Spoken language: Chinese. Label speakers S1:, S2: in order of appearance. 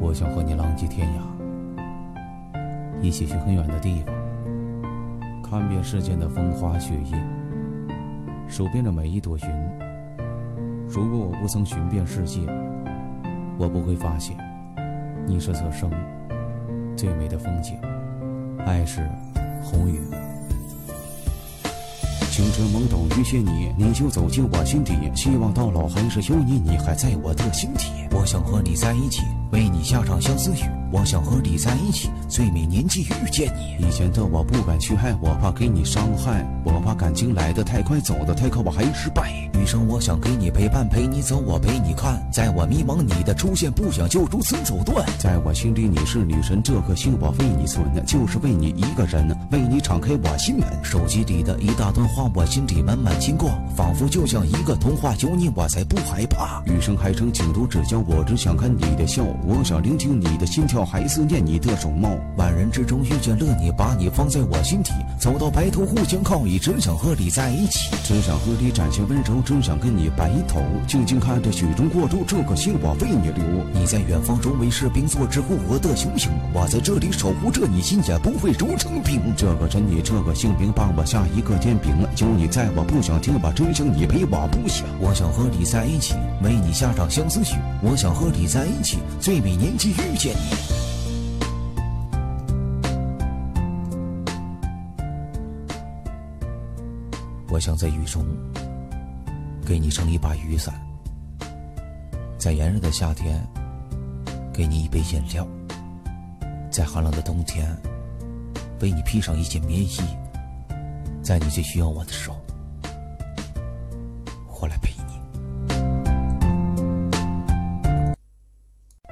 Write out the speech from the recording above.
S1: 我想和你浪迹天涯，一起去很远的地方，看遍世间的风花雪月，数遍着每一朵云。如果我不曾寻遍世界，我不会发现，你是此生最美的风景。爱是红雨。青春懵懂遇见你，你就走进我心底。希望到老还是有你，你还在我的心底。
S2: 我想和你在一起，为你下场相思雨。我想和你在一起，最美年纪遇见你。
S1: 以前的我不敢去爱，我怕给你伤害，我怕感情来得太快，走得太快，我还失败。
S2: 余生我想给你陪伴，陪你走，我陪你看。在我迷茫，你的出现不想就如此走断。
S1: 在我心里你是女神，这颗心我为你存，就是为你一个人，为你敞开我心门。
S2: 手机里的一大段话，我心里满满牵挂，仿佛就像一个童话，有你我才不害怕。
S1: 余生还剩请多指教，我只想看你的笑，我想聆听你的心跳，还思念你的容貌。
S2: 万人之中遇见了你，把你放在我心底，走到白头互相靠倚，只想和你在一起，
S1: 只想和你展现温柔，只想跟你白头，静静看着雪中过舟，这颗心我为你留。
S2: 你在远方周围士兵做支护我的雄鹰，我在这里守护着你，心也不会融成冰。
S1: 这个人你这个姓名，帮我下一个天平。有你在我不想听，把真相你陪我不想。
S2: 我想和你在一起，为你下场相思雨。我想和你在一起，最美年纪遇见你。我想在雨中给你撑一把雨伞，在炎热的夏天给你一杯饮料，在寒冷的冬天为你披上一件棉衣，在你最需要我的时候。